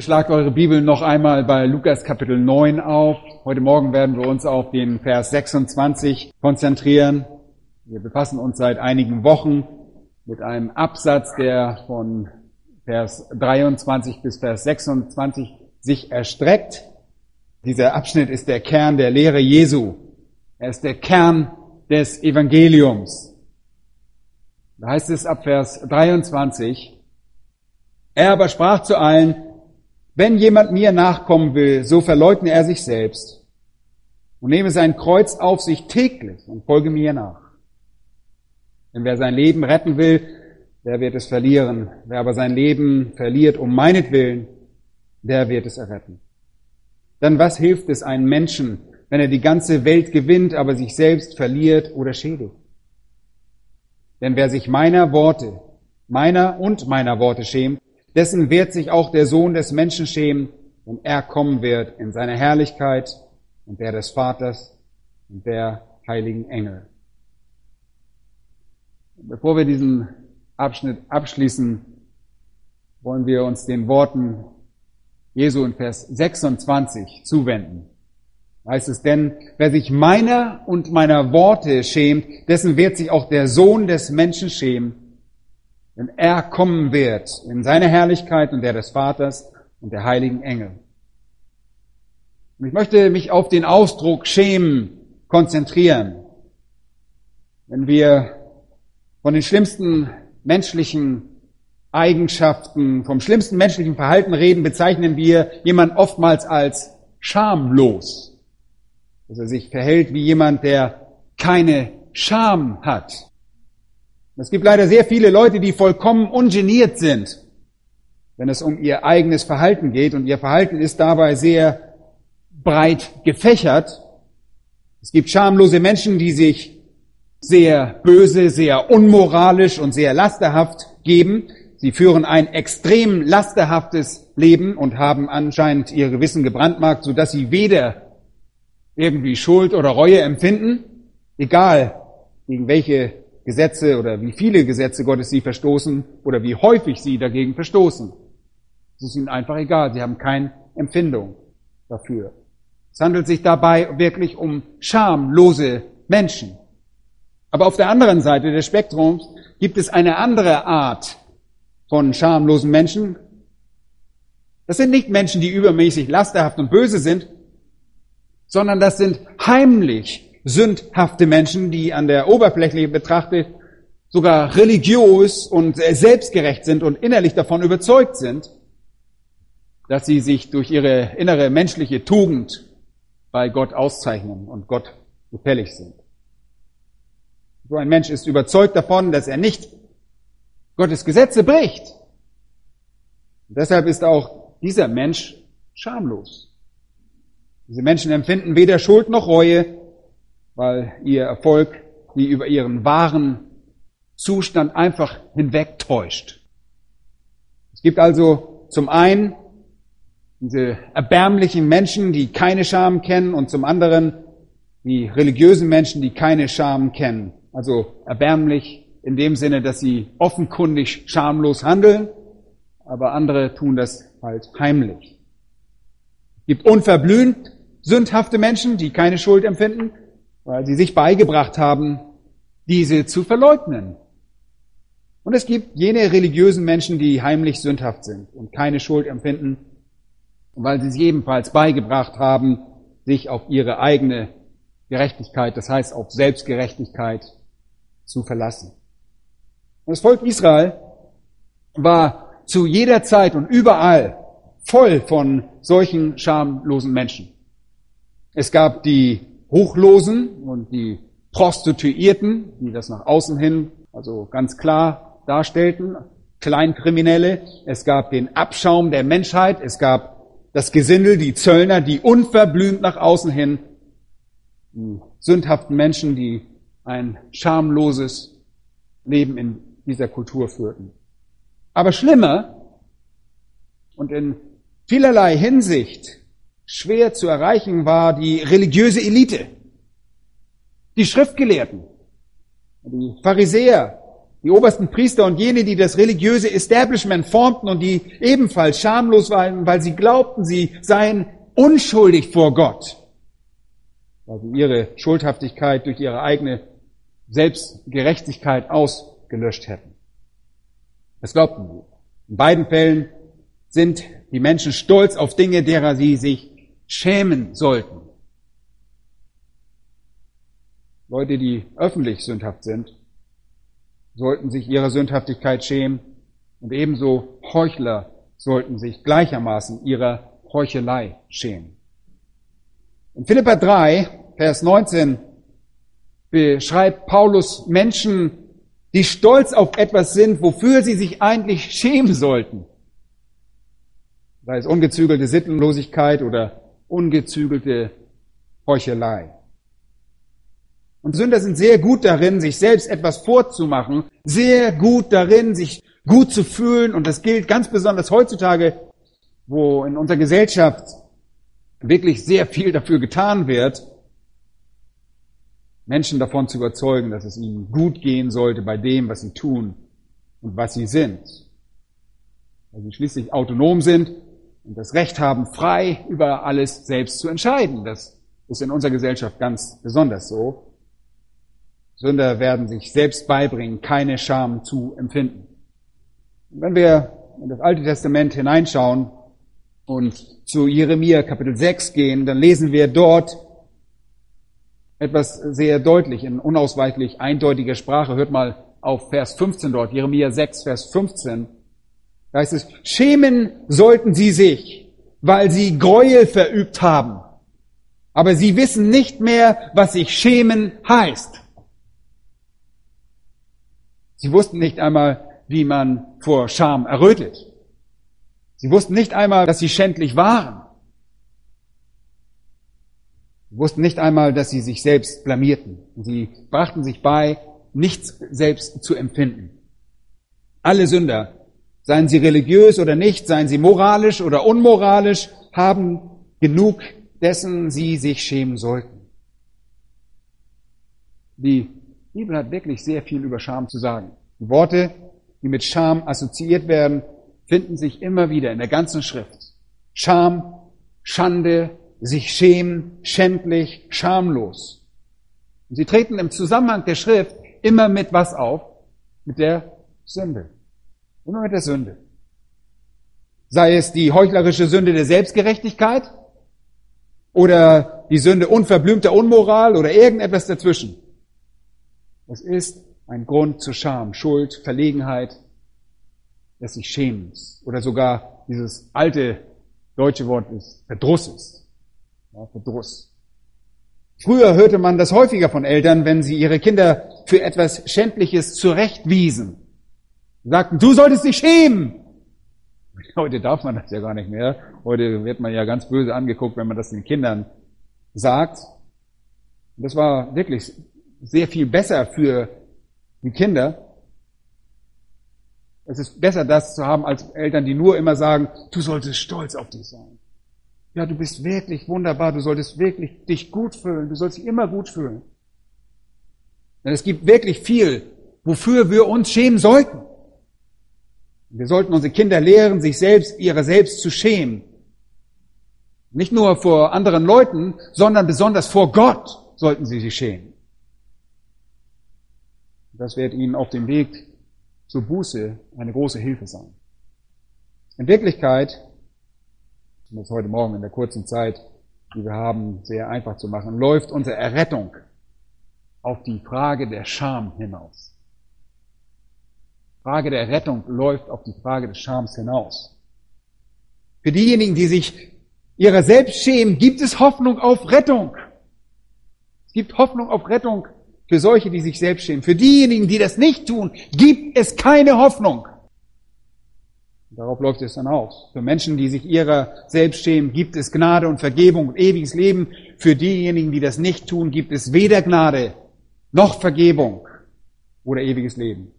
Schlagt eure Bibel noch einmal bei Lukas Kapitel 9 auf. Heute Morgen werden wir uns auf den Vers 26 konzentrieren. Wir befassen uns seit einigen Wochen mit einem Absatz, der von Vers 23 bis Vers 26 sich erstreckt. Dieser Abschnitt ist der Kern der Lehre Jesu. Er ist der Kern des Evangeliums. Da heißt es ab Vers 23, er aber sprach zu allen, wenn jemand mir nachkommen will, so verleugne er sich selbst und nehme sein Kreuz auf sich täglich und folge mir nach. Denn wer sein Leben retten will, der wird es verlieren. Wer aber sein Leben verliert um meinetwillen, der wird es erretten. Dann was hilft es einem Menschen, wenn er die ganze Welt gewinnt, aber sich selbst verliert oder schädigt? Denn wer sich meiner Worte, meiner und meiner Worte schämt, dessen wird sich auch der Sohn des Menschen schämen, wenn er kommen wird in seiner Herrlichkeit und der des Vaters und der heiligen Engel. Bevor wir diesen Abschnitt abschließen, wollen wir uns den Worten Jesu in Vers 26 zuwenden. Heißt es denn, wer sich meiner und meiner Worte schämt, dessen wird sich auch der Sohn des Menschen schämen, wenn er kommen wird in seine Herrlichkeit und der des Vaters und der heiligen Engel. Und ich möchte mich auf den Ausdruck schämen konzentrieren. Wenn wir von den schlimmsten menschlichen Eigenschaften, vom schlimmsten menschlichen Verhalten reden, bezeichnen wir jemand oftmals als schamlos. Dass er sich verhält wie jemand, der keine Scham hat. Es gibt leider sehr viele Leute, die vollkommen ungeniert sind, wenn es um ihr eigenes Verhalten geht. Und ihr Verhalten ist dabei sehr breit gefächert. Es gibt schamlose Menschen, die sich sehr böse, sehr unmoralisch und sehr lasterhaft geben. Sie führen ein extrem lasterhaftes Leben und haben anscheinend ihr Gewissen gebrandmarkt, sodass sie weder irgendwie Schuld oder Reue empfinden, egal gegen welche Gesetze oder wie viele Gesetze Gottes sie verstoßen oder wie häufig sie dagegen verstoßen. Es ist ihnen einfach egal. Sie haben keine Empfindung dafür. Es handelt sich dabei wirklich um schamlose Menschen. Aber auf der anderen Seite des Spektrums gibt es eine andere Art von schamlosen Menschen. Das sind nicht Menschen, die übermäßig lasterhaft und böse sind, sondern das sind heimlich sündhafte Menschen, die an der Oberfläche betrachtet sogar religiös und selbstgerecht sind und innerlich davon überzeugt sind, dass sie sich durch ihre innere menschliche Tugend bei Gott auszeichnen und Gott gefällig sind. So ein Mensch ist überzeugt davon, dass er nicht Gottes Gesetze bricht. Und deshalb ist auch dieser Mensch schamlos. Diese Menschen empfinden weder Schuld noch Reue, weil ihr Erfolg sie über ihren wahren Zustand einfach hinwegtäuscht. Es gibt also zum einen diese erbärmlichen Menschen, die keine Scham kennen und zum anderen die religiösen Menschen, die keine Scham kennen. Also erbärmlich in dem Sinne, dass sie offenkundig schamlos handeln, aber andere tun das halt heimlich. Es gibt unverblümt sündhafte Menschen, die keine Schuld empfinden weil sie sich beigebracht haben, diese zu verleugnen. Und es gibt jene religiösen Menschen, die heimlich sündhaft sind und keine Schuld empfinden, weil sie es ebenfalls beigebracht haben, sich auf ihre eigene Gerechtigkeit, das heißt auf Selbstgerechtigkeit zu verlassen. Und das Volk Israel war zu jeder Zeit und überall voll von solchen schamlosen Menschen. Es gab die Hochlosen und die Prostituierten, die das nach außen hin also ganz klar darstellten, Kleinkriminelle. Es gab den Abschaum der Menschheit. Es gab das Gesindel, die Zöllner, die unverblümt nach außen hin die sündhaften Menschen, die ein schamloses Leben in dieser Kultur führten. Aber schlimmer und in vielerlei Hinsicht schwer zu erreichen war die religiöse Elite, die Schriftgelehrten, die Pharisäer, die obersten Priester und jene, die das religiöse Establishment formten und die ebenfalls schamlos waren, weil sie glaubten, sie seien unschuldig vor Gott, weil sie ihre Schuldhaftigkeit durch ihre eigene Selbstgerechtigkeit ausgelöscht hätten. Das glaubten sie. In beiden Fällen sind die Menschen stolz auf Dinge, derer sie sich schämen sollten. Leute, die öffentlich sündhaft sind, sollten sich ihrer Sündhaftigkeit schämen und ebenso Heuchler sollten sich gleichermaßen ihrer Heuchelei schämen. In Philippa 3, Vers 19 beschreibt Paulus Menschen, die stolz auf etwas sind, wofür sie sich eigentlich schämen sollten. Sei es ungezügelte Sittenlosigkeit oder ungezügelte Heuchelei. Und Sünder sind sehr gut darin, sich selbst etwas vorzumachen, sehr gut darin, sich gut zu fühlen. Und das gilt ganz besonders heutzutage, wo in unserer Gesellschaft wirklich sehr viel dafür getan wird, Menschen davon zu überzeugen, dass es ihnen gut gehen sollte bei dem, was sie tun und was sie sind. Weil sie schließlich autonom sind und das Recht haben, frei über alles selbst zu entscheiden. Das ist in unserer Gesellschaft ganz besonders so. Sünder werden sich selbst beibringen, keine Scham zu empfinden. Und wenn wir in das Alte Testament hineinschauen und zu Jeremia Kapitel 6 gehen, dann lesen wir dort etwas sehr deutlich in unausweichlich eindeutiger Sprache. Hört mal auf Vers 15 dort, Jeremia 6, Vers 15. Da heißt es, schämen sollten sie sich, weil sie Gräuel verübt haben. Aber sie wissen nicht mehr, was sich schämen heißt. Sie wussten nicht einmal, wie man vor Scham errötet. Sie wussten nicht einmal, dass sie schändlich waren. Sie wussten nicht einmal, dass sie sich selbst blamierten. Sie brachten sich bei, nichts selbst zu empfinden. Alle Sünder, seien sie religiös oder nicht, seien sie moralisch oder unmoralisch, haben genug dessen sie sich schämen sollten. Die Bibel hat wirklich sehr viel über Scham zu sagen. Die Worte, die mit Scham assoziiert werden, finden sich immer wieder in der ganzen Schrift. Scham, Schande, sich schämen, schändlich, schamlos. Und sie treten im Zusammenhang der Schrift immer mit was auf? Mit der Sünde. Immer mit der Sünde. Sei es die heuchlerische Sünde der Selbstgerechtigkeit oder die Sünde unverblümter Unmoral oder irgendetwas dazwischen. Es ist ein Grund zur Scham, Schuld, Verlegenheit, des sich Schämens oder sogar dieses alte deutsche Wort ist Verdrusses. Ja, Verdruss. Früher hörte man das häufiger von Eltern, wenn sie ihre Kinder für etwas Schändliches zurechtwiesen. Sie sagten, du solltest dich schämen. Heute darf man das ja gar nicht mehr. Heute wird man ja ganz böse angeguckt, wenn man das den Kindern sagt. Das war wirklich sehr viel besser für die Kinder. Es ist besser, das zu haben, als Eltern, die nur immer sagen, du solltest stolz auf dich sein. Ja, du bist wirklich wunderbar, du solltest wirklich dich gut fühlen, du sollst dich immer gut fühlen. Denn es gibt wirklich viel, wofür wir uns schämen sollten. Wir sollten unsere Kinder lehren, sich selbst, ihrer selbst zu schämen. Nicht nur vor anderen Leuten, sondern besonders vor Gott sollten sie sich schämen. Das wird ihnen auf dem Weg so Buße eine große Hilfe sein. In Wirklichkeit, um es heute Morgen in der kurzen Zeit, die wir haben, sehr einfach zu machen, läuft unsere Errettung auf die Frage der Scham hinaus. Die Frage der Rettung läuft auf die Frage des Schams hinaus. Für diejenigen, die sich ihrer selbst schämen, gibt es Hoffnung auf Rettung. Es gibt Hoffnung auf Rettung für solche, die sich selbst schämen. Für diejenigen, die das nicht tun, gibt es keine Hoffnung. Darauf läuft es dann aus. Für Menschen, die sich ihrer selbst schämen, gibt es Gnade und Vergebung und ewiges Leben. Für diejenigen, die das nicht tun, gibt es weder Gnade noch Vergebung oder ewiges Leben.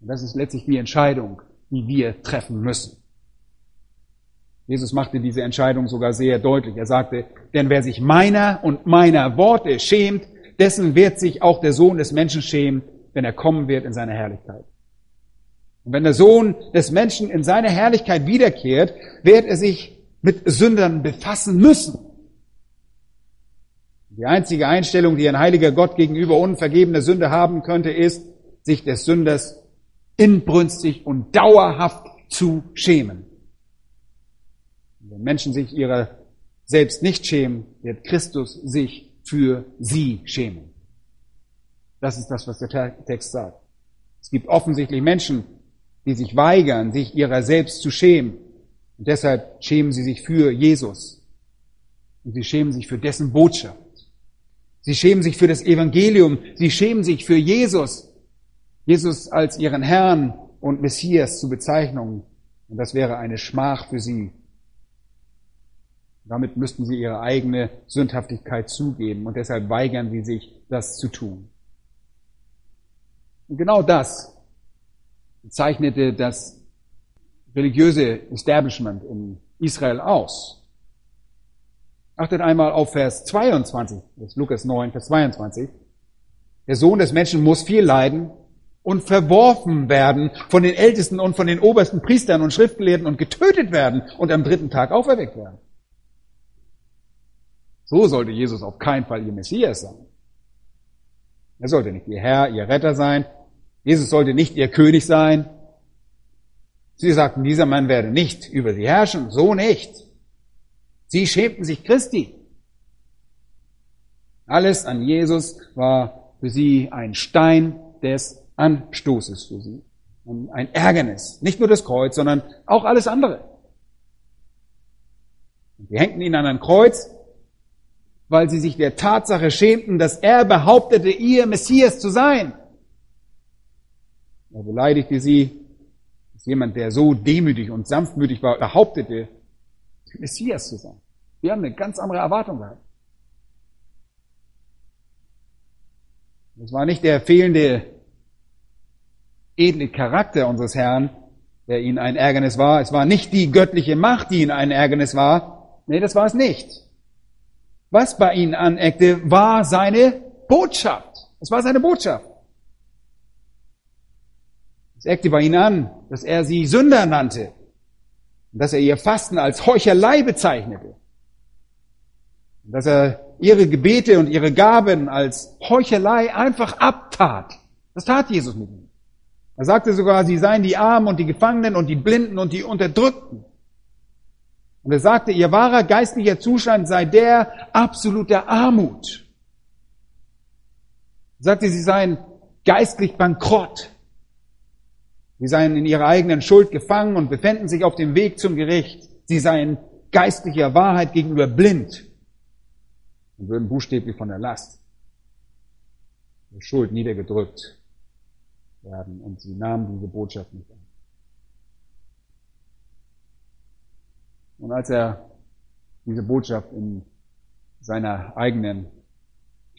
Und das ist letztlich die Entscheidung, die wir treffen müssen. Jesus machte diese Entscheidung sogar sehr deutlich. Er sagte, denn wer sich meiner und meiner Worte schämt, dessen wird sich auch der Sohn des Menschen schämen, wenn er kommen wird in seiner Herrlichkeit. Und wenn der Sohn des Menschen in seiner Herrlichkeit wiederkehrt, wird er sich mit Sündern befassen müssen. Die einzige Einstellung, die ein heiliger Gott gegenüber unvergebene Sünde haben könnte, ist, sich des Sünders inbrünstig und dauerhaft zu schämen. Wenn Menschen sich ihrer selbst nicht schämen, wird Christus sich für sie schämen. Das ist das, was der Text sagt. Es gibt offensichtlich Menschen, die sich weigern, sich ihrer selbst zu schämen. Und deshalb schämen sie sich für Jesus. Und sie schämen sich für dessen Botschaft. Sie schämen sich für das Evangelium. Sie schämen sich für Jesus. Jesus als ihren Herrn und Messias zu bezeichnen. Und das wäre eine Schmach für sie. Damit müssten sie ihre eigene Sündhaftigkeit zugeben und deshalb weigern sie sich, das zu tun. Und genau das zeichnete das religiöse Establishment in Israel aus. Achtet einmal auf Vers 22, das ist Lukas 9, Vers 22. Der Sohn des Menschen muss viel leiden und verworfen werden von den Ältesten und von den obersten Priestern und Schriftgelehrten und getötet werden und am dritten Tag auferweckt werden. So sollte Jesus auf keinen Fall ihr Messias sein. Er sollte nicht ihr Herr, ihr Retter sein. Jesus sollte nicht ihr König sein. Sie sagten, dieser Mann werde nicht über sie herrschen. So nicht. Sie schämten sich Christi. Alles an Jesus war für sie ein Stein des Anstoßes für sie. Ein Ärgernis. Nicht nur das Kreuz, sondern auch alles andere. Sie hängten ihn an ein Kreuz weil sie sich der Tatsache schämten, dass er behauptete, ihr Messias zu sein. Er beleidigte sie, dass jemand, der so demütig und sanftmütig war, behauptete, Messias zu sein. Wir haben eine ganz andere Erwartung gehabt. Es war nicht der fehlende edle Charakter unseres Herrn, der ihnen ein Ärgernis war. Es war nicht die göttliche Macht, die ihnen ein Ärgernis war. Nee, das war es nicht. Was bei ihnen aneckte, war seine Botschaft. Es war seine Botschaft. Es eckte bei ihnen an, dass er sie Sünder nannte und dass er ihr Fasten als Heuchelei bezeichnete. Und dass er ihre Gebete und ihre Gaben als Heuchelei einfach abtat. Das tat Jesus mit ihnen. Er sagte sogar, sie seien die Armen und die Gefangenen und die Blinden und die Unterdrückten. Und er sagte, ihr wahrer geistlicher Zustand sei der absoluter Armut. Er sagte, sie seien geistlich bankrott. Sie seien in ihrer eigenen Schuld gefangen und befänden sich auf dem Weg zum Gericht. Sie seien geistlicher Wahrheit gegenüber blind und würden buchstäblich von der Last der Schuld niedergedrückt werden. Und sie nahmen diese Botschaft nicht an. Und als er diese Botschaft in seiner eigenen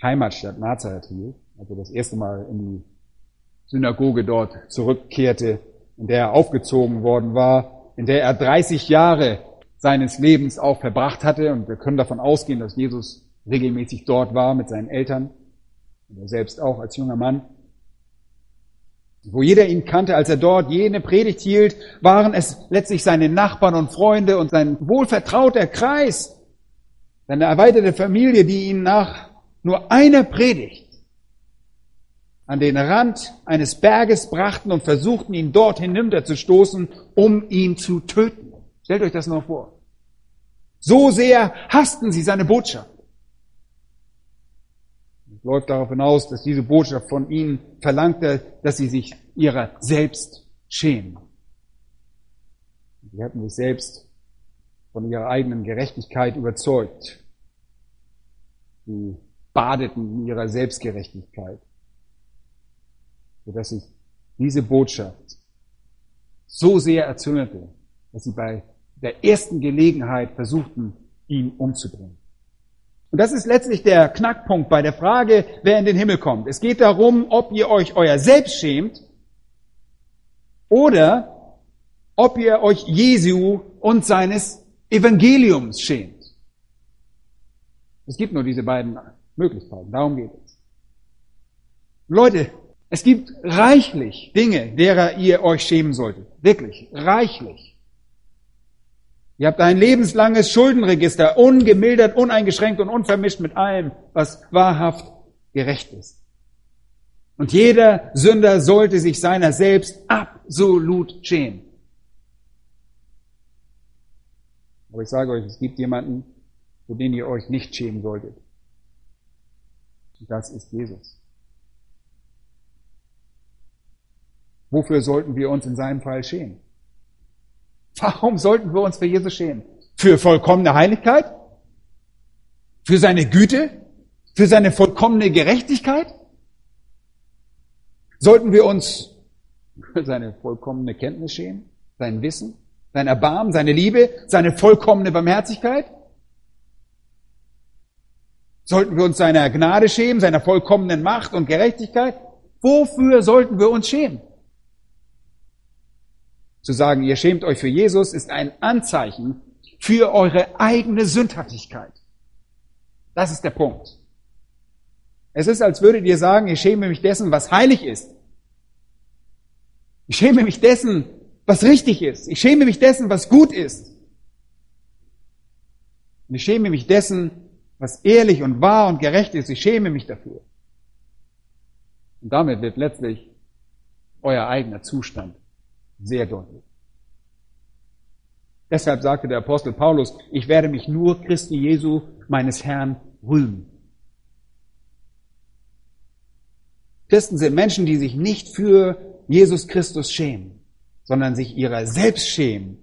Heimatstadt Nazareth hielt, also das erste Mal in die Synagoge dort zurückkehrte, in der er aufgezogen worden war, in der er 30 Jahre seines Lebens auch verbracht hatte. Und wir können davon ausgehen, dass Jesus regelmäßig dort war mit seinen Eltern und er selbst auch als junger Mann wo jeder ihn kannte, als er dort jene Predigt hielt, waren es letztlich seine Nachbarn und Freunde und sein wohlvertrauter Kreis, seine erweiterte Familie, die ihn nach nur einer Predigt an den Rand eines Berges brachten und versuchten, ihn dort hinunterzustoßen, um ihn zu töten. Stellt euch das noch vor. So sehr hassten sie seine Botschaft. Läuft darauf hinaus, dass diese Botschaft von ihnen verlangte, dass sie sich ihrer selbst schämen. Sie hatten sich selbst von ihrer eigenen Gerechtigkeit überzeugt. Sie badeten in ihrer Selbstgerechtigkeit sodass sich diese Botschaft so sehr erzürnte, dass sie bei der ersten Gelegenheit versuchten, ihn umzubringen. Und das ist letztlich der Knackpunkt bei der Frage, wer in den Himmel kommt. Es geht darum, ob ihr euch euer Selbst schämt oder ob ihr euch Jesu und seines Evangeliums schämt. Es gibt nur diese beiden Möglichkeiten. Darum geht es. Leute, es gibt reichlich Dinge, derer ihr euch schämen solltet. Wirklich, reichlich. Ihr habt ein lebenslanges Schuldenregister, ungemildert, uneingeschränkt und unvermischt mit allem, was wahrhaft gerecht ist. Und jeder Sünder sollte sich seiner selbst absolut schämen. Aber ich sage euch, es gibt jemanden, für den ihr euch nicht schämen solltet. Und das ist Jesus. Wofür sollten wir uns in seinem Fall schämen? Warum sollten wir uns für Jesus schämen? Für vollkommene Heiligkeit? Für seine Güte? Für seine vollkommene Gerechtigkeit? Sollten wir uns für seine vollkommene Kenntnis schämen? Sein Wissen? Sein Erbarmen? Seine Liebe? Seine vollkommene Barmherzigkeit? Sollten wir uns seiner Gnade schämen, seiner vollkommenen Macht und Gerechtigkeit? Wofür sollten wir uns schämen? Zu sagen, ihr schämt euch für Jesus, ist ein Anzeichen für eure eigene Sündhaftigkeit. Das ist der Punkt. Es ist, als würdet ihr sagen, ich schäme mich dessen, was heilig ist. Ich schäme mich dessen, was richtig ist. Ich schäme mich dessen, was gut ist. Und ich schäme mich dessen, was ehrlich und wahr und gerecht ist. Ich schäme mich dafür. Und damit wird letztlich euer eigener Zustand sehr deutlich. Deshalb sagte der Apostel Paulus, ich werde mich nur Christi Jesu, meines Herrn, rühmen. Christen sind Menschen, die sich nicht für Jesus Christus schämen, sondern sich ihrer selbst schämen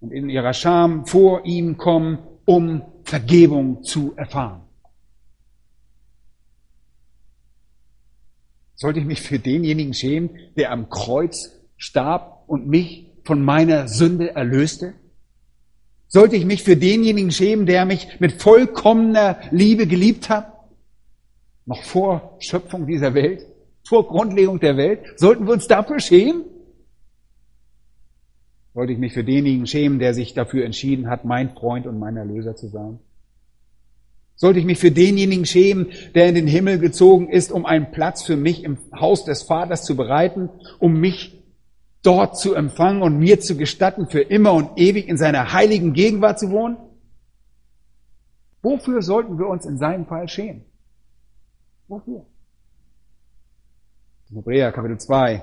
und in ihrer Scham vor ihm kommen, um Vergebung zu erfahren. Sollte ich mich für denjenigen schämen, der am Kreuz starb und mich von meiner Sünde erlöste? Sollte ich mich für denjenigen schämen, der mich mit vollkommener Liebe geliebt hat? Noch vor Schöpfung dieser Welt? Vor Grundlegung der Welt? Sollten wir uns dafür schämen? Sollte ich mich für denjenigen schämen, der sich dafür entschieden hat, mein Freund und mein Erlöser zu sein? Sollte ich mich für denjenigen schämen, der in den Himmel gezogen ist, um einen Platz für mich im Haus des Vaters zu bereiten, um mich dort zu empfangen und mir zu gestatten, für immer und ewig in seiner heiligen Gegenwart zu wohnen? Wofür sollten wir uns in seinem Fall schämen? Wofür? In Hebräer Kapitel 2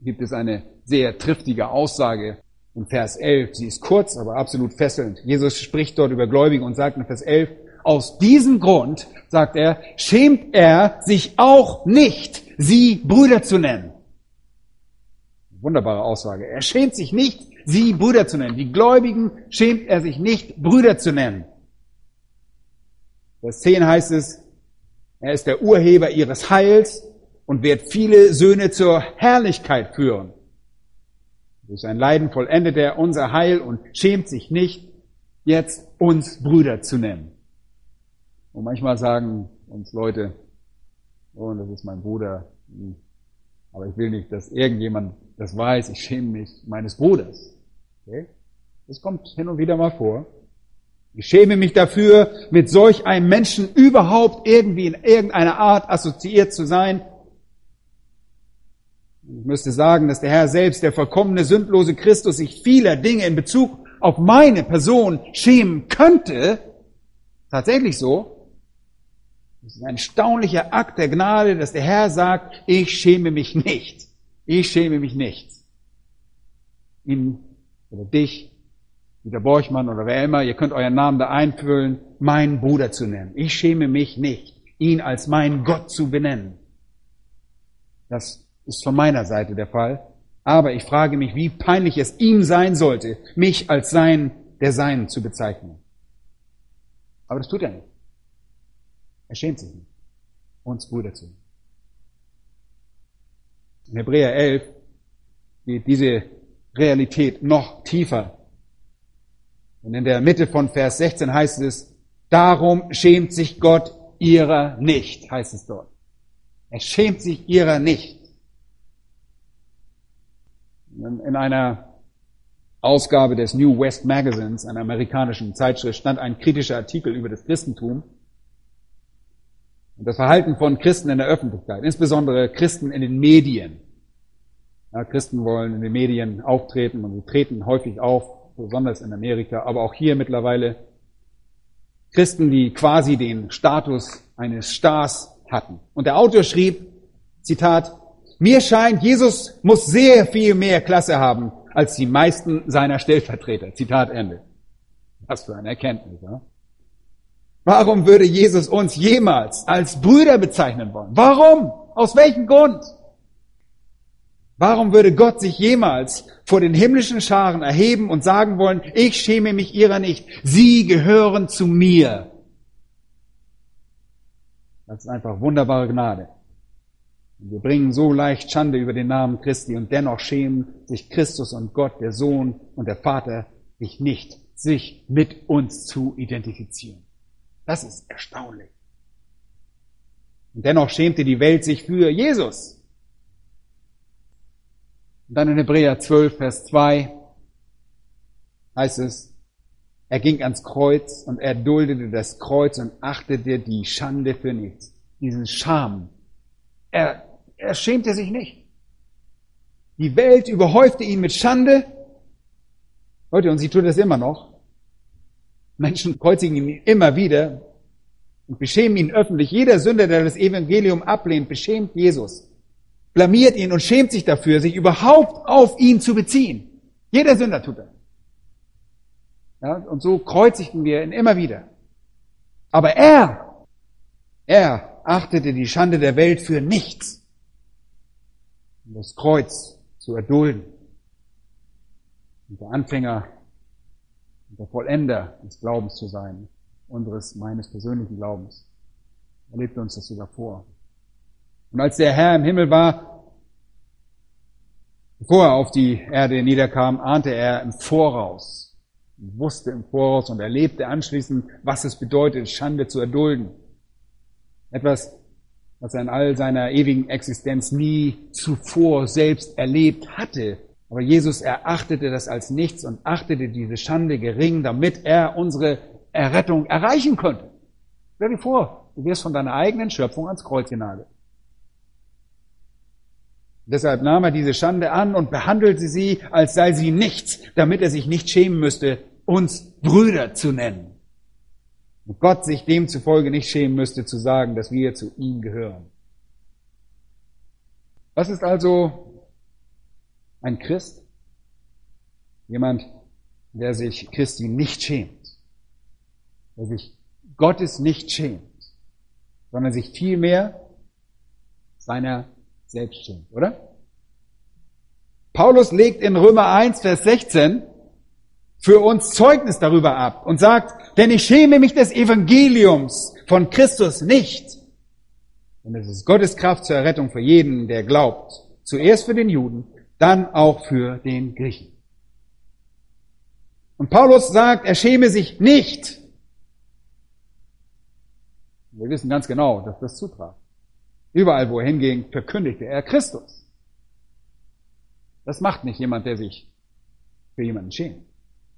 gibt es eine sehr triftige Aussage in Vers 11. Sie ist kurz, aber absolut fesselnd. Jesus spricht dort über Gläubige und sagt in Vers 11, aus diesem Grund, sagt er, schämt er sich auch nicht, sie Brüder zu nennen. Wunderbare Aussage. Er schämt sich nicht, sie Brüder zu nennen. Die Gläubigen schämt er sich nicht, Brüder zu nennen. Vers 10 heißt es, er ist der Urheber ihres Heils und wird viele Söhne zur Herrlichkeit führen. Durch sein Leiden vollendet er unser Heil und schämt sich nicht, jetzt uns Brüder zu nennen. Und manchmal sagen uns Leute, oh, das ist mein Bruder, hm, aber ich will nicht, dass irgendjemand das weiß, ich schäme mich meines Bruders. Okay? Das kommt hin und wieder mal vor. Ich schäme mich dafür, mit solch einem Menschen überhaupt irgendwie in irgendeiner Art assoziiert zu sein. Ich müsste sagen, dass der Herr selbst, der vollkommene, sündlose Christus, sich vieler Dinge in Bezug auf meine Person schämen könnte. Tatsächlich so. Es ist ein erstaunlicher Akt der Gnade, dass der Herr sagt, ich schäme mich nicht. Ich schäme mich nicht. Ihn oder dich, Dieter Borchmann oder wer immer, ihr könnt euren Namen da einfüllen, meinen Bruder zu nennen. Ich schäme mich nicht, ihn als meinen Gott zu benennen. Das ist von meiner Seite der Fall. Aber ich frage mich, wie peinlich es ihm sein sollte, mich als sein der Seinen zu bezeichnen. Aber das tut er nicht. Er schämt sich nicht, uns Brüder zu. In Hebräer 11 geht diese Realität noch tiefer. Und in der Mitte von Vers 16 heißt es, darum schämt sich Gott ihrer nicht, heißt es dort. Er schämt sich ihrer nicht. In einer Ausgabe des New West Magazines, einer amerikanischen Zeitschrift, stand ein kritischer Artikel über das Christentum und das Verhalten von Christen in der Öffentlichkeit, insbesondere Christen in den Medien. Ja, Christen wollen in den Medien auftreten und sie treten häufig auf, besonders in Amerika, aber auch hier mittlerweile. Christen, die quasi den Status eines Stars hatten. Und der Autor schrieb, Zitat, mir scheint, Jesus muss sehr viel mehr Klasse haben als die meisten seiner Stellvertreter. Zitat Ende. Was für eine Erkenntnis. Ja? Warum würde Jesus uns jemals als Brüder bezeichnen wollen? Warum? Aus welchem Grund? Warum würde Gott sich jemals vor den himmlischen Scharen erheben und sagen wollen, ich schäme mich ihrer nicht, sie gehören zu mir? Das ist einfach wunderbare Gnade. Wir bringen so leicht Schande über den Namen Christi und dennoch schämen sich Christus und Gott, der Sohn und der Vater, sich nicht, sich mit uns zu identifizieren. Das ist erstaunlich. Und dennoch schämte die Welt sich für Jesus. Und dann in Hebräer 12, Vers 2 heißt es, er ging ans Kreuz und er duldete das Kreuz und achtete die Schande für nichts. Diesen Scham. Er er schämte sich nicht. Die Welt überhäufte ihn mit Schande. Leute, und sie tun das immer noch. Menschen kreuzigen ihn immer wieder und beschämen ihn öffentlich. Jeder Sünder, der das Evangelium ablehnt, beschämt Jesus, blamiert ihn und schämt sich dafür, sich überhaupt auf ihn zu beziehen. Jeder Sünder tut das. Ja, und so kreuzigten wir ihn immer wieder. Aber er, er achtete die Schande der Welt für nichts um das Kreuz zu erdulden. Und der Anfänger der Vollender des Glaubens zu sein, unseres, meines persönlichen Glaubens. Er lebte uns das sogar vor. Und als der Herr im Himmel war, bevor er auf die Erde niederkam, ahnte er im Voraus, wusste im Voraus und erlebte anschließend, was es bedeutet, Schande zu erdulden. Etwas, was er in all seiner ewigen Existenz nie zuvor selbst erlebt hatte. Aber Jesus erachtete das als nichts und achtete diese Schande gering, damit er unsere Errettung erreichen konnte. Stell dir vor, du wirst von deiner eigenen Schöpfung ans Kreuz genagelt. Deshalb nahm er diese Schande an und behandelte sie, als sei sie nichts, damit er sich nicht schämen müsste, uns Brüder zu nennen. Und Gott sich demzufolge nicht schämen müsste, zu sagen, dass wir zu ihm gehören. Was ist also ein Christ? Jemand, der sich Christi nicht schämt, der sich Gottes nicht schämt, sondern sich vielmehr seiner selbst schämt, oder? Paulus legt in Römer 1, Vers 16 für uns Zeugnis darüber ab und sagt, denn ich schäme mich des Evangeliums von Christus nicht. Und es ist Gottes Kraft zur Errettung für jeden, der glaubt. Zuerst für den Juden, dann auch für den Griechen. Und Paulus sagt, er schäme sich nicht. Wir wissen ganz genau, dass das zutraf. Überall, wo er hinging, verkündigte er Christus. Das macht nicht jemand, der sich für jemanden schämt.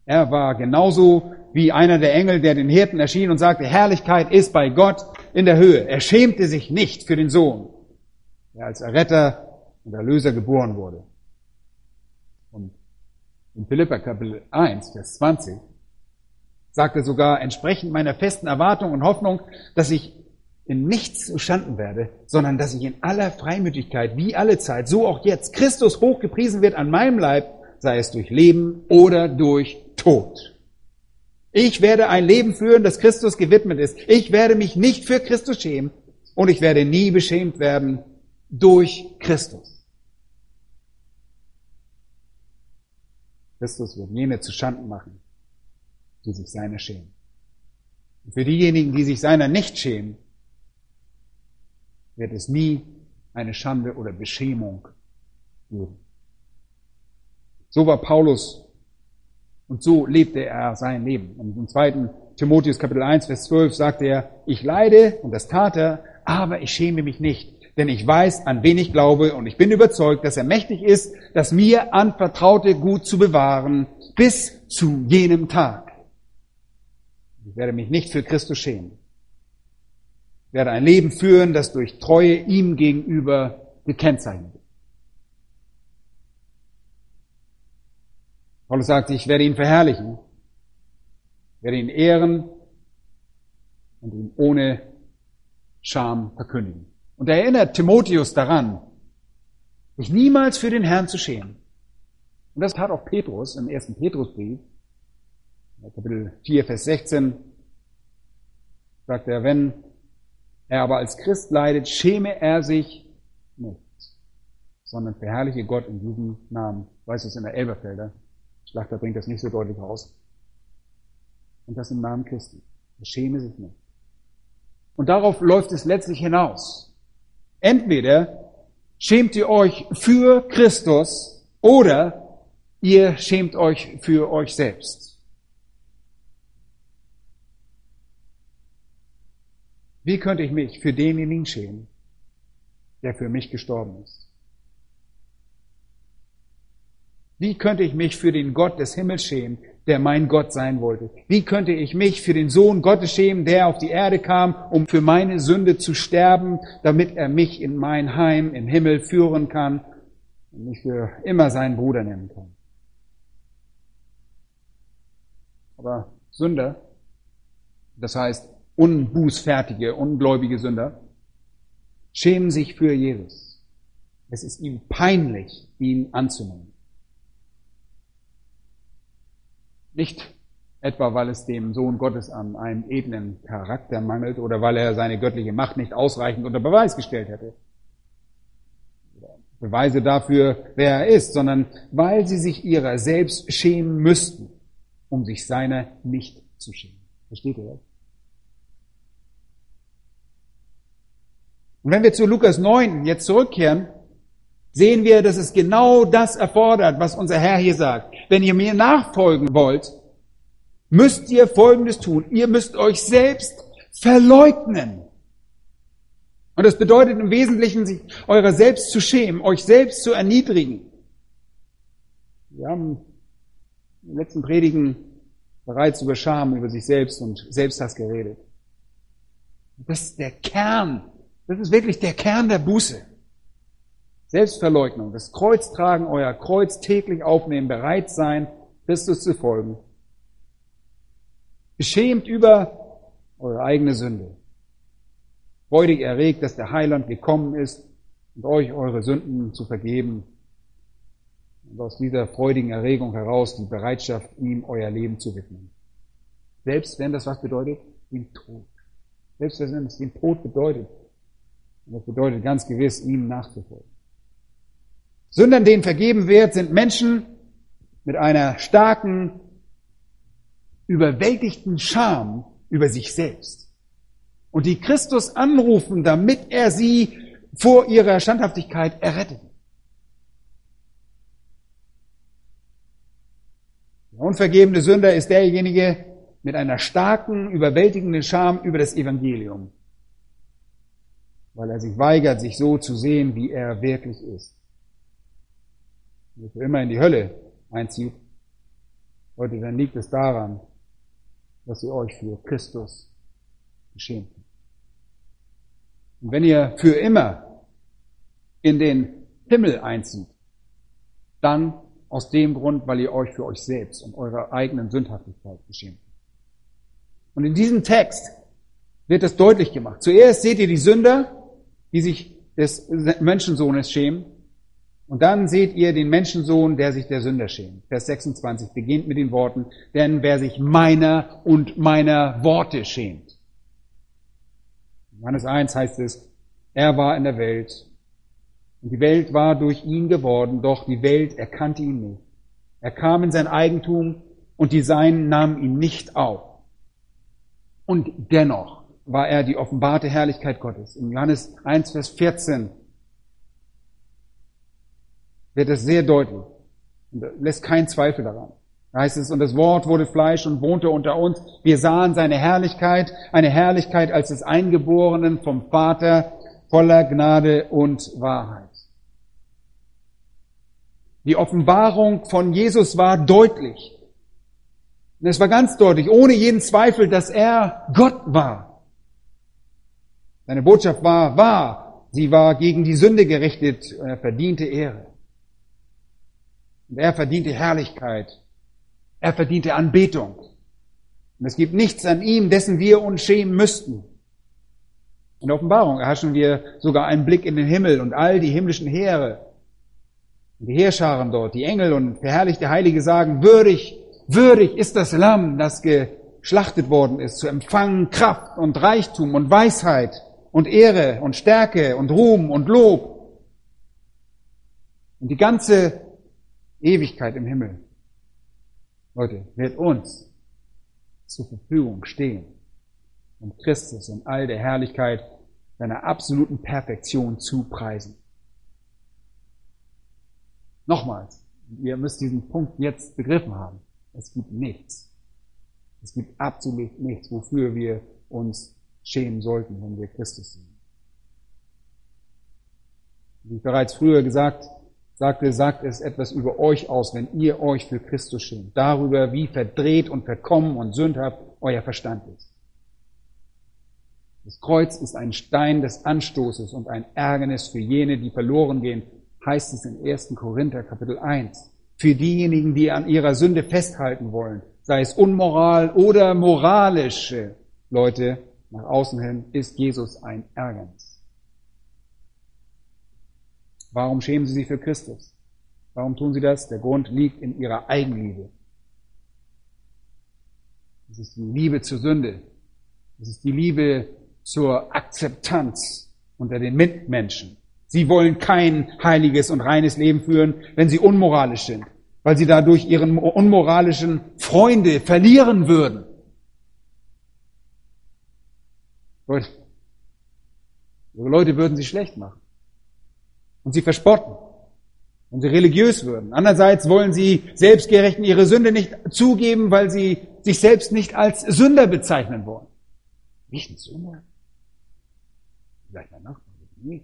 Er war genauso wie einer der Engel, der den Hirten erschien und sagte, Herrlichkeit ist bei Gott in der Höhe. Er schämte sich nicht für den Sohn, der als Erretter und Erlöser geboren wurde. In Philippa Kapitel 1, Vers 20 sagte sogar, entsprechend meiner festen Erwartung und Hoffnung, dass ich in nichts zustanden werde, sondern dass ich in aller Freimütigkeit, wie alle Zeit, so auch jetzt, Christus hochgepriesen wird an meinem Leib, sei es durch Leben oder durch Tod. Ich werde ein Leben führen, das Christus gewidmet ist. Ich werde mich nicht für Christus schämen und ich werde nie beschämt werden durch Christus. Christus wird jene zu Schanden machen, die sich seiner schämen. Und für diejenigen, die sich seiner nicht schämen, wird es nie eine Schande oder Beschämung geben. So war Paulus und so lebte er sein Leben. Und im zweiten Timotheus Kapitel 1, Vers 12 sagte er, ich leide, und das tat er, aber ich schäme mich nicht, denn ich weiß, an wen ich glaube, und ich bin überzeugt, dass er mächtig ist, das mir anvertraute Gut zu bewahren, bis zu jenem Tag. Ich werde mich nicht für Christus schämen. Ich werde ein Leben führen, das durch Treue ihm gegenüber gekennzeichnet ist. Paulus sagt, ich werde ihn verherrlichen, ich werde ihn ehren und ihn ohne Scham verkündigen. Und er erinnert Timotheus daran, sich niemals für den Herrn zu schämen. Und das tat auch Petrus im ersten Petrusbrief, Kapitel 4, Vers 16, sagt er, wenn er aber als Christ leidet, schäme er sich nicht, sondern verherrliche Gott in diesem Namen. Ich weiß es in der Elberfelder. Schlachter bringt das nicht so deutlich raus. Und das im Namen Christi. Er schäme sich nicht. Und darauf läuft es letztlich hinaus. Entweder schämt ihr euch für Christus oder ihr schämt euch für euch selbst. Wie könnte ich mich für denjenigen schämen, der für mich gestorben ist? Wie könnte ich mich für den Gott des Himmels schämen, der mein Gott sein wollte? Wie könnte ich mich für den Sohn Gottes schämen, der auf die Erde kam, um für meine Sünde zu sterben, damit er mich in mein Heim im Himmel führen kann und mich für immer seinen Bruder nennen kann? Aber Sünder, das heißt unbußfertige, ungläubige Sünder, schämen sich für Jesus. Es ist ihm peinlich, ihn anzunehmen. Nicht etwa, weil es dem Sohn Gottes an einem edlen Charakter mangelt oder weil er seine göttliche Macht nicht ausreichend unter Beweis gestellt hätte. Beweise dafür, wer er ist, sondern weil sie sich ihrer selbst schämen müssten, um sich seiner nicht zu schämen. Versteht ihr das? Und wenn wir zu Lukas 9 jetzt zurückkehren, sehen wir, dass es genau das erfordert, was unser Herr hier sagt. Wenn ihr mir nachfolgen wollt, müsst ihr Folgendes tun. Ihr müsst euch selbst verleugnen. Und das bedeutet im Wesentlichen, sich eurer selbst zu schämen, euch selbst zu erniedrigen. Wir haben in den letzten Predigen bereits über Scham, über sich selbst und Selbsthass geredet. Das ist der Kern. Das ist wirklich der Kern der Buße. Selbstverleugnung, das Kreuz tragen, euer Kreuz täglich aufnehmen, bereit sein, Christus zu folgen. Beschämt über eure eigene Sünde. Freudig erregt, dass der Heiland gekommen ist und euch eure Sünden zu vergeben. Und aus dieser freudigen Erregung heraus die Bereitschaft, ihm euer Leben zu widmen. Selbst wenn das was bedeutet? Den Tod. Selbst wenn es den Tod bedeutet. Und das bedeutet ganz gewiss, ihm nachzufolgen. Sündern, denen vergeben wird, sind Menschen mit einer starken, überwältigten Scham über sich selbst. Und die Christus anrufen, damit er sie vor ihrer Standhaftigkeit errettet. Der unvergebene Sünder ist derjenige mit einer starken, überwältigenden Scham über das Evangelium, weil er sich weigert, sich so zu sehen, wie er wirklich ist der für immer in die Hölle einzieht, Leute, dann liegt es daran, dass ihr euch für Christus geschämt. Und wenn ihr für immer in den Himmel einzieht, dann aus dem Grund, weil ihr euch für euch selbst und eurer eigenen Sündhaftigkeit geschämt. Und in diesem Text wird das deutlich gemacht. Zuerst seht ihr die Sünder, die sich des Menschensohnes schämen. Und dann seht ihr den Menschensohn, der sich der Sünder schämt. Vers 26 beginnt mit den Worten, denn wer sich meiner und meiner Worte schämt. Johannes 1 heißt es, er war in der Welt und die Welt war durch ihn geworden, doch die Welt erkannte ihn nicht. Er kam in sein Eigentum und die Seinen nahmen ihn nicht auf. Und dennoch war er die offenbarte Herrlichkeit Gottes. In Johannes 1, Vers 14 wird es sehr deutlich und lässt keinen Zweifel daran. Da heißt es, und das Wort wurde Fleisch und wohnte unter uns. Wir sahen seine Herrlichkeit, eine Herrlichkeit als des Eingeborenen vom Vater, voller Gnade und Wahrheit. Die Offenbarung von Jesus war deutlich. Und es war ganz deutlich, ohne jeden Zweifel, dass er Gott war. Seine Botschaft war wahr. Sie war gegen die Sünde gerichtet. Er verdiente Ehre. Und er verdiente Herrlichkeit. Er verdiente Anbetung. Und es gibt nichts an ihm, dessen wir uns schämen müssten. In der Offenbarung erhaschen wir sogar einen Blick in den Himmel und all die himmlischen Heere. Und die Heerscharen dort, die Engel und verherrlichte Heilige sagen, würdig, würdig ist das Lamm, das geschlachtet worden ist, zu empfangen Kraft und Reichtum und Weisheit und Ehre und Stärke und Ruhm und Lob. Und die ganze Ewigkeit im Himmel, Leute, wird uns zur Verfügung stehen, um Christus in all der Herrlichkeit seiner absoluten Perfektion zu preisen. Nochmals, ihr müsst diesen Punkt jetzt begriffen haben. Es gibt nichts. Es gibt absolut nichts, wofür wir uns schämen sollten, wenn wir Christus sind. Wie bereits früher gesagt sagte, sagt es etwas über euch aus, wenn ihr euch für Christus schämt. Darüber, wie verdreht und verkommen und sündhaft euer Verstand ist. Das Kreuz ist ein Stein des Anstoßes und ein Ärgernis für jene, die verloren gehen, heißt es in 1. Korinther Kapitel 1. Für diejenigen, die an ihrer Sünde festhalten wollen, sei es unmoral oder moralische Leute, nach außen hin ist Jesus ein Ärgernis. Warum schämen sie sich für Christus? Warum tun sie das? Der Grund liegt in ihrer Eigenliebe. Es ist die Liebe zur Sünde. Es ist die Liebe zur Akzeptanz unter den Mitmenschen. Sie wollen kein heiliges und reines Leben führen, wenn sie unmoralisch sind, weil sie dadurch ihren unmoralischen Freunde verlieren würden. Leute, ihre Leute würden sie schlecht machen und sie verspotten und sie religiös würden. Andererseits wollen sie Selbstgerechten ihre Sünde nicht zugeben, weil sie sich selbst nicht als Sünder bezeichnen wollen. Nicht ein Sünder? Vielleicht mein Nachbar. Nee.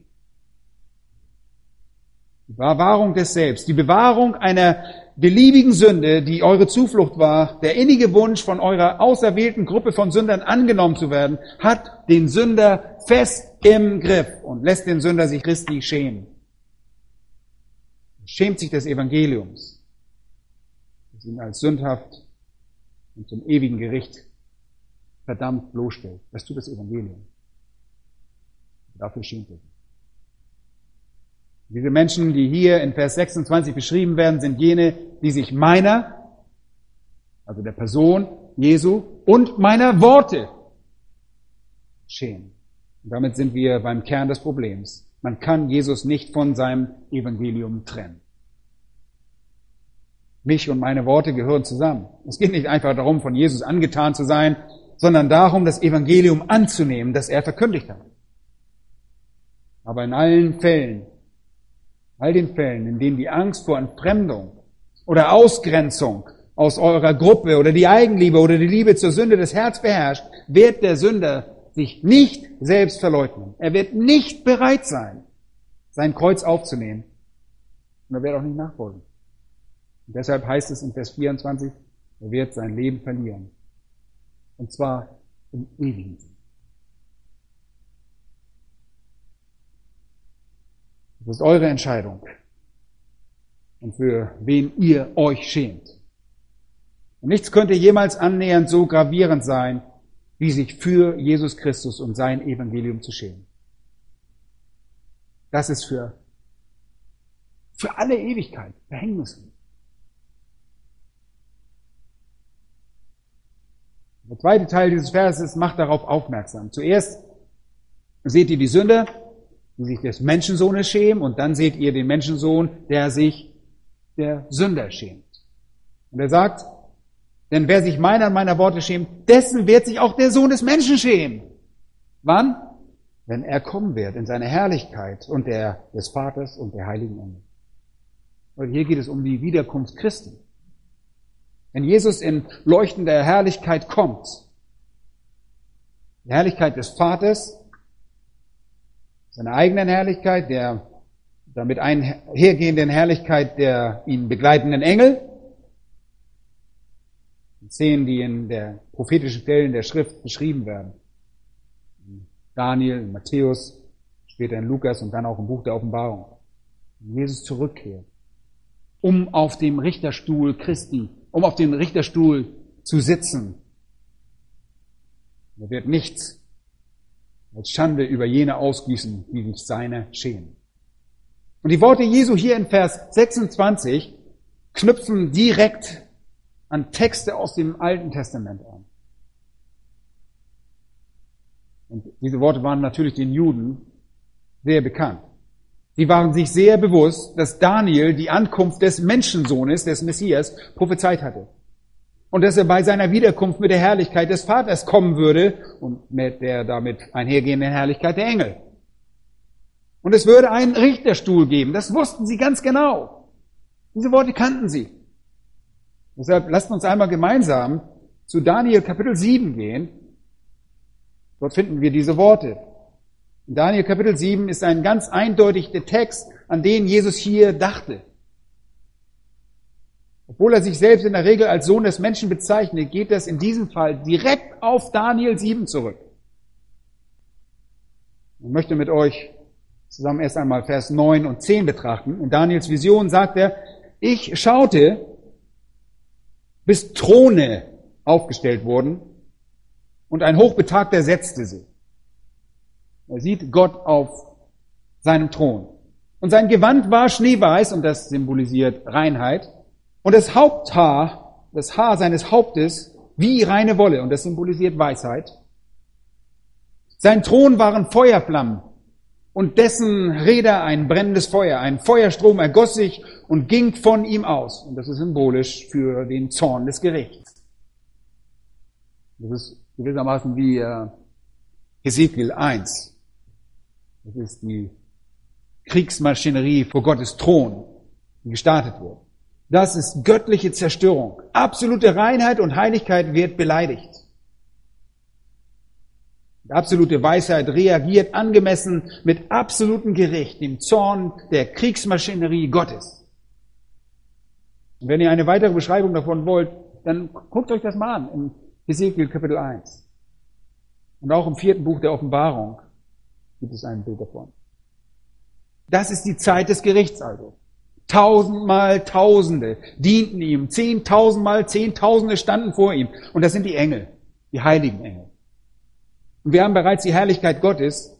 Die Bewahrung des Selbst, die Bewahrung einer beliebigen Sünde, die eure Zuflucht war, der innige Wunsch von eurer auserwählten Gruppe von Sündern angenommen zu werden, hat den Sünder fest im Griff und lässt den Sünder sich Christi schämen schämt sich des Evangeliums, das ihn als sündhaft und zum ewigen Gericht verdammt bloßstellt. Das tut das Evangelium. Dafür schämt er sich. Diese Menschen, die hier in Vers 26 beschrieben werden, sind jene, die sich meiner, also der Person Jesu und meiner Worte schämen. Und damit sind wir beim Kern des Problems. Man kann Jesus nicht von seinem Evangelium trennen. Mich und meine Worte gehören zusammen. Es geht nicht einfach darum, von Jesus angetan zu sein, sondern darum, das Evangelium anzunehmen, das er verkündigt hat. Aber in allen Fällen, all den Fällen, in denen die Angst vor Entfremdung oder Ausgrenzung aus eurer Gruppe oder die Eigenliebe oder die Liebe zur Sünde das Herz beherrscht, wird der Sünder sich nicht selbst verleugnen. Er wird nicht bereit sein, sein Kreuz aufzunehmen. Und er wird auch nicht nachfolgen. Und deshalb heißt es in Vers 24, er wird sein Leben verlieren. Und zwar im ewigen Sinn. Das ist eure Entscheidung. Und für wen ihr euch schämt. Und nichts könnte jemals annähernd so gravierend sein, wie sich für Jesus Christus und sein Evangelium zu schämen. Das ist für, für alle Ewigkeit Verhängnis. Der zweite Teil dieses Verses macht darauf aufmerksam. Zuerst seht ihr die Sünder, die sich des Menschensohnes schämen, und dann seht ihr den Menschensohn, der sich der Sünder schämt. Und er sagt, denn wer sich meiner und meiner Worte schämt, dessen wird sich auch der Sohn des Menschen schämen. Wann? Wenn er kommen wird in seine Herrlichkeit und der des Vaters und der Heiligen Engel. Und hier geht es um die Wiederkunft Christi. Wenn Jesus in leuchtender Herrlichkeit kommt, die Herrlichkeit des Vaters, seiner eigenen Herrlichkeit, der damit einhergehenden Herrlichkeit der ihn begleitenden Engel, Szenen, die in der prophetischen Stellen der Schrift beschrieben werden. Daniel, Matthäus, später in Lukas und dann auch im Buch der Offenbarung. Jesus zurückkehrt, um auf dem Richterstuhl Christi, um auf dem Richterstuhl zu sitzen. Er wird nichts als Schande über jene ausgießen, die sich seine schämen. Und die Worte Jesu hier in Vers 26 knüpfen direkt an Texte aus dem Alten Testament an. Und diese Worte waren natürlich den Juden sehr bekannt. Sie waren sich sehr bewusst, dass Daniel die Ankunft des Menschensohnes, des Messias, prophezeit hatte. Und dass er bei seiner Wiederkunft mit der Herrlichkeit des Vaters kommen würde und mit der damit einhergehenden Herrlichkeit der Engel. Und es würde einen Richterstuhl geben. Das wussten sie ganz genau. Diese Worte kannten sie. Deshalb lasst uns einmal gemeinsam zu Daniel Kapitel 7 gehen. Dort finden wir diese Worte. In Daniel Kapitel 7 ist ein ganz eindeutig der Text, an den Jesus hier dachte. Obwohl er sich selbst in der Regel als Sohn des Menschen bezeichnet, geht das in diesem Fall direkt auf Daniel 7 zurück. Ich möchte mit euch zusammen erst einmal Vers 9 und 10 betrachten. In Daniels Vision sagt er, ich schaute bis Throne aufgestellt wurden und ein Hochbetagter setzte sie. Er sieht Gott auf seinem Thron. Und sein Gewand war schneeweiß und das symbolisiert Reinheit. Und das Haupthaar, das Haar seines Hauptes wie reine Wolle und das symbolisiert Weisheit. Sein Thron waren Feuerflammen und dessen Räder ein brennendes Feuer. Ein Feuerstrom ergoss sich und ging von ihm aus. Und das ist symbolisch für den Zorn des Gerichts. Das ist gewissermaßen wie äh, Ezekiel 1. Das ist die Kriegsmaschinerie vor Gottes Thron, die gestartet wird. Das ist göttliche Zerstörung. Absolute Reinheit und Heiligkeit wird beleidigt. Absolute Weisheit reagiert angemessen mit absolutem Gericht, dem Zorn der Kriegsmaschinerie Gottes. Und wenn ihr eine weitere Beschreibung davon wollt, dann guckt euch das mal an im Ezekiel Kapitel 1. Und auch im vierten Buch der Offenbarung gibt es ein Bild davon. Das ist die Zeit des Gerichts also. Tausendmal Tausende dienten ihm, zehntausendmal Zehntausende standen vor ihm. Und das sind die Engel, die heiligen Engel. Und wir haben bereits die Herrlichkeit Gottes,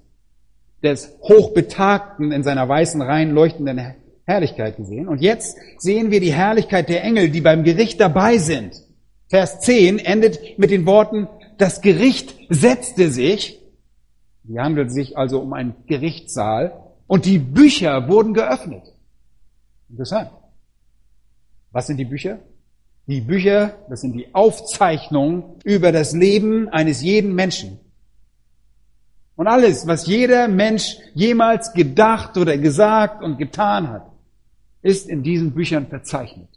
des Hochbetagten in seiner weißen, rein leuchtenden Herrlichkeit gesehen. Und jetzt sehen wir die Herrlichkeit der Engel, die beim Gericht dabei sind. Vers 10 endet mit den Worten, das Gericht setzte sich. Hier handelt es sich also um einen Gerichtssaal. Und die Bücher wurden geöffnet. Interessant. Was sind die Bücher? Die Bücher, das sind die Aufzeichnungen über das Leben eines jeden Menschen. Und alles, was jeder Mensch jemals gedacht oder gesagt und getan hat, ist in diesen Büchern verzeichnet.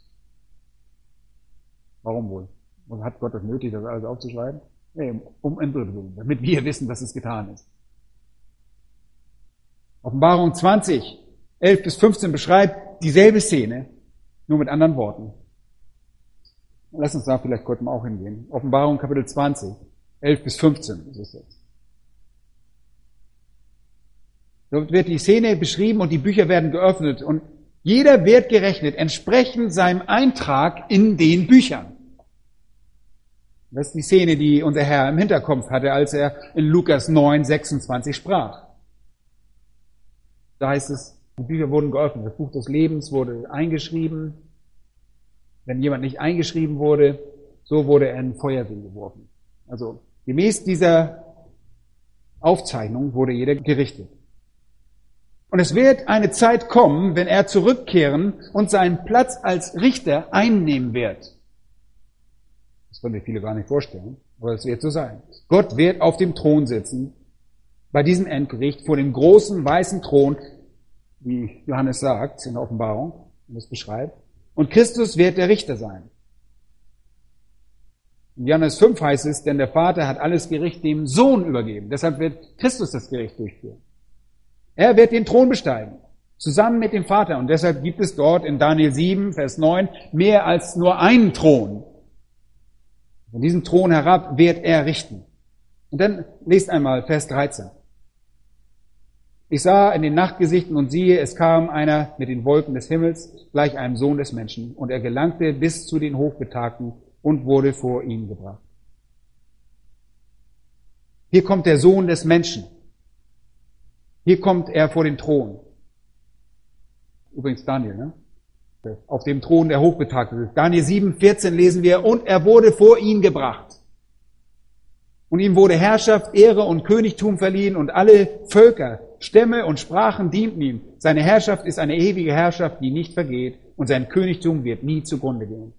Warum wohl? Und hat Gott das nötig, das alles aufzuschreiben? Nee, um Entwürdigung, damit wir wissen, dass es getan ist. Offenbarung 20, 11 bis 15 beschreibt dieselbe Szene, nur mit anderen Worten. Lass uns da vielleicht kurz mal auch hingehen. Offenbarung Kapitel 20, 11 bis 15 ist es jetzt. Dort wird die Szene beschrieben und die Bücher werden geöffnet und jeder wird gerechnet entsprechend seinem Eintrag in den Büchern. Das ist die Szene, die unser Herr im Hinterkopf hatte, als er in Lukas 9, 26 sprach. Da heißt es, die Bücher wurden geöffnet, das Buch des Lebens wurde eingeschrieben. Wenn jemand nicht eingeschrieben wurde, so wurde er in Feuersee geworfen. Also gemäß dieser Aufzeichnung wurde jeder gerichtet. Und es wird eine Zeit kommen, wenn er zurückkehren und seinen Platz als Richter einnehmen wird. Das können wir viele gar nicht vorstellen, aber es wird so sein. Gott wird auf dem Thron sitzen, bei diesem Endgericht, vor dem großen weißen Thron, wie Johannes sagt in der Offenbarung, und es beschreibt. Und Christus wird der Richter sein. In Johannes 5 heißt es, denn der Vater hat alles Gericht dem Sohn übergeben. Deshalb wird Christus das Gericht durchführen. Er wird den Thron besteigen, zusammen mit dem Vater. Und deshalb gibt es dort in Daniel 7, Vers 9, mehr als nur einen Thron. Von diesem Thron herab wird er richten. Und dann lest einmal Vers 13. Ich sah in den Nachtgesichten und siehe, es kam einer mit den Wolken des Himmels, gleich einem Sohn des Menschen, und er gelangte bis zu den Hochbetagten und wurde vor ihn gebracht. Hier kommt der Sohn des Menschen. Hier kommt er vor den Thron. Übrigens Daniel, ne? Auf dem Thron der Hochbetagte. Daniel 7, 14 lesen wir, und er wurde vor ihn gebracht. Und ihm wurde Herrschaft, Ehre und Königtum verliehen und alle Völker, Stämme und Sprachen dienten ihm. Seine Herrschaft ist eine ewige Herrschaft, die nicht vergeht und sein Königtum wird nie zugrunde gehen.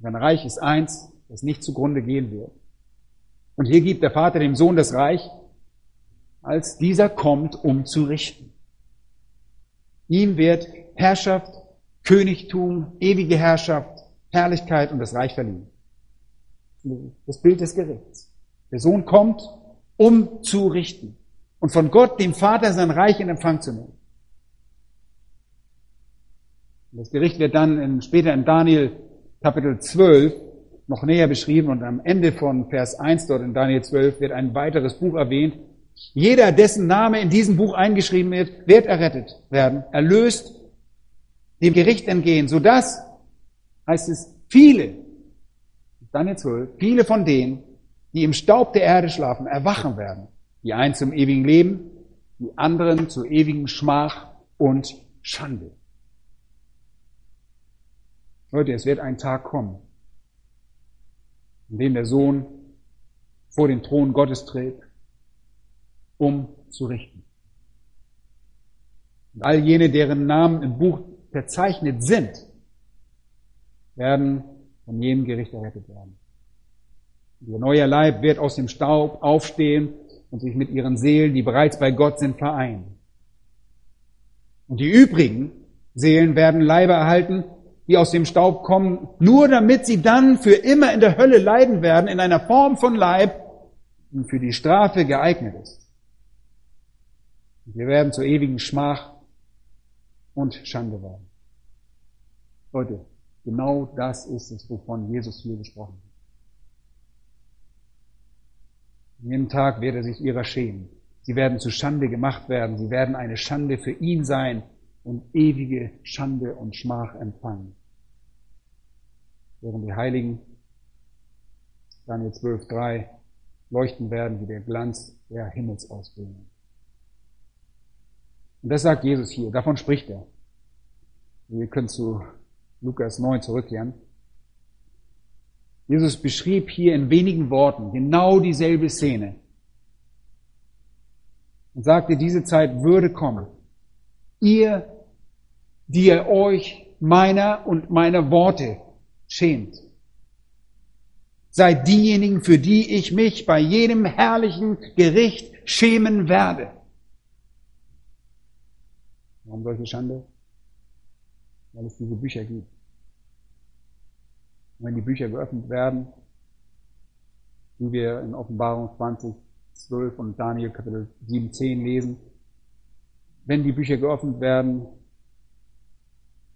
Sein Reich ist eins, das nicht zugrunde gehen wird. Und hier gibt der Vater dem Sohn das Reich, als dieser kommt, um zu richten. Ihm wird Herrschaft, Königtum, ewige Herrschaft, Herrlichkeit und das Reich verliehen. Das Bild des Gerichts. Der Sohn kommt, um zu richten und von Gott, dem Vater, sein Reich in Empfang zu nehmen. Das Gericht wird dann in, später in Daniel Kapitel 12 noch näher beschrieben und am Ende von Vers 1 dort in Daniel 12 wird ein weiteres Buch erwähnt. Jeder, dessen Name in diesem Buch eingeschrieben wird, wird errettet werden, erlöst, dem Gericht entgehen, sodass, heißt es, viele, Daniel 12, viele von denen, die im Staub der Erde schlafen, erwachen werden. Die einen zum ewigen Leben, die anderen zur ewigen Schmach und Schande. Leute, es wird ein Tag kommen, in dem der Sohn vor den Thron Gottes tritt, um zu richten. Und all jene, deren Namen im Buch verzeichnet sind, werden von jenem Gericht errettet werden. Ihr neuer Leib wird aus dem Staub aufstehen und sich mit ihren Seelen, die bereits bei Gott sind, vereinen. Und die übrigen Seelen werden Leibe erhalten, die aus dem Staub kommen, nur damit sie dann für immer in der Hölle leiden werden, in einer Form von Leib, die für die Strafe geeignet ist. Wir werden zur ewigen Schmach und Schande werden. Leute, genau das ist es, wovon Jesus hier gesprochen hat. Jeden Tag wird er sich ihrer schämen. Sie werden zu Schande gemacht werden. Sie werden eine Schande für ihn sein und ewige Schande und Schmach empfangen. Während die Heiligen, Daniel 12, 3, leuchten werden wie der Glanz der Himmelsausbildung. Und das sagt Jesus hier, davon spricht er. Wir können zu Lukas 9 zurückkehren. Jesus beschrieb hier in wenigen Worten genau dieselbe Szene und sagte, diese Zeit würde kommen. Ihr, die ihr euch meiner und meiner Worte schämt, seid diejenigen, für die ich mich bei jedem herrlichen Gericht schämen werde. Solche Schande? Weil es diese Bücher gibt. Und wenn die Bücher geöffnet werden, wie wir in Offenbarung 20, 12 und Daniel Kapitel 7, 10 lesen, wenn die Bücher geöffnet werden,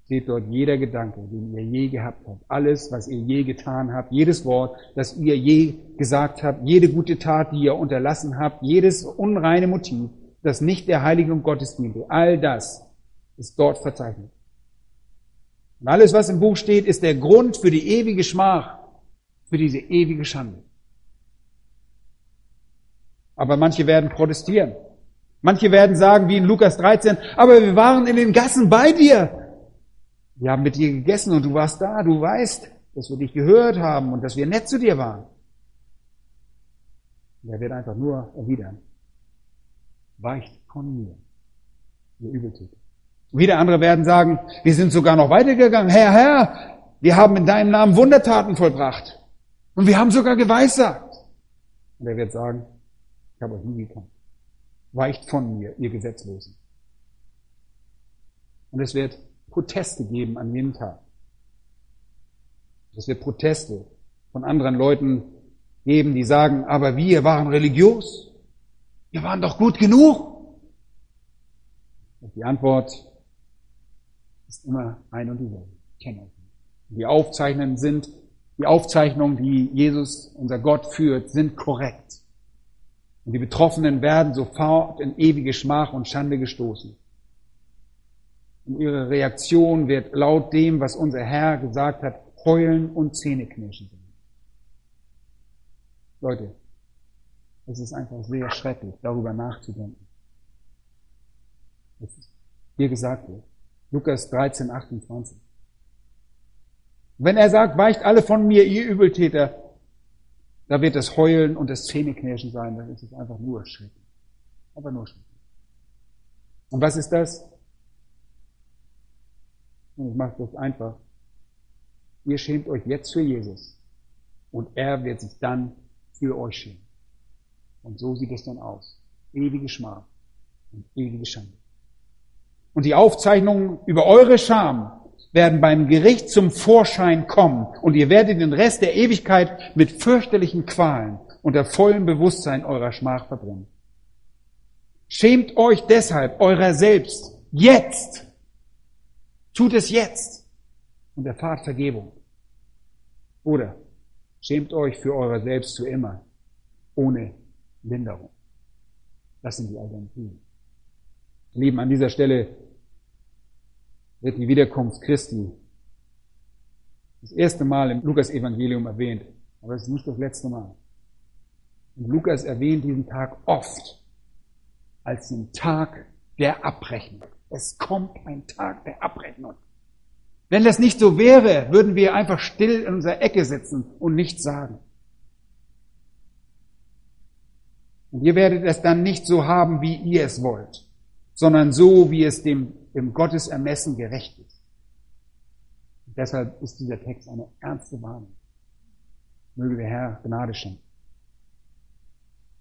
steht dort jeder Gedanke, den ihr je gehabt habt, alles, was ihr je getan habt, jedes Wort, das ihr je gesagt habt, jede gute Tat, die ihr unterlassen habt, jedes unreine Motiv, das nicht der Heiligung Gottes diente, all das ist dort verzeichnet. Und alles, was im Buch steht, ist der Grund für die ewige Schmach für diese ewige Schande. Aber manche werden protestieren. Manche werden sagen, wie in Lukas 13, aber wir waren in den Gassen bei dir. Wir haben mit dir gegessen und du warst da. Du weißt, dass wir dich gehört haben und dass wir nett zu dir waren. Und er wird einfach nur erwidern. Weicht von mir, ihr Übeltäter. Wieder andere werden sagen, wir sind sogar noch weitergegangen. Herr, Herr, wir haben in deinem Namen Wundertaten vollbracht. Und wir haben sogar geweissagt. Und er wird sagen, ich habe euch nie gekannt. Weicht von mir, ihr Gesetzlosen. Und es wird Proteste geben an jedem Tag. Es wird Proteste von anderen Leuten geben, die sagen, aber wir waren religiös. Wir waren doch gut genug. Und die Antwort ist immer ein und dieselbe. Kenne euch die Aufzeichnungen sind, die Aufzeichnungen, die Jesus, unser Gott, führt, sind korrekt. Und die Betroffenen werden sofort in ewige Schmach und Schande gestoßen. Und ihre Reaktion wird laut dem, was unser Herr gesagt hat, heulen und Zähneknirschen sein. Leute, es ist einfach sehr schrecklich, darüber nachzudenken. Ist hier gesagt wird. Lukas 13, 28. Wenn er sagt, weicht alle von mir, ihr Übeltäter, da wird das Heulen und das Zähneknirschen sein, dann ist es einfach nur schrecklich. Einfach nur schrecklich. Und was ist das? Und ich mache das einfach. Ihr schämt euch jetzt für Jesus und er wird sich dann für euch schämen. Und so sieht es dann aus. Ewige Schmach und ewige Schande. Und die Aufzeichnungen über eure Scham werden beim Gericht zum Vorschein kommen und ihr werdet den Rest der Ewigkeit mit fürchterlichen Qualen unter vollem Bewusstsein eurer Schmach verbringen. Schämt euch deshalb eurer selbst jetzt. Tut es jetzt und erfahrt Vergebung. Oder schämt euch für eurer selbst zu immer, ohne Linderung. Das sind die Alternativen. Lieben, an dieser Stelle wird die Wiederkunft Christi das erste Mal im Lukas-Evangelium erwähnt. Aber es ist nicht das letzte Mal. Und Lukas erwähnt diesen Tag oft als den Tag der Abrechnung. Es kommt ein Tag der Abrechnung. Wenn das nicht so wäre, würden wir einfach still in unserer Ecke sitzen und nichts sagen. Und ihr werdet es dann nicht so haben, wie ihr es wollt, sondern so, wie es dem im Gottes Ermessen gerecht ist. Und deshalb ist dieser Text eine ernste Warnung. Möge der Herr Gnade schenken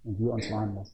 und wir uns warnen lassen.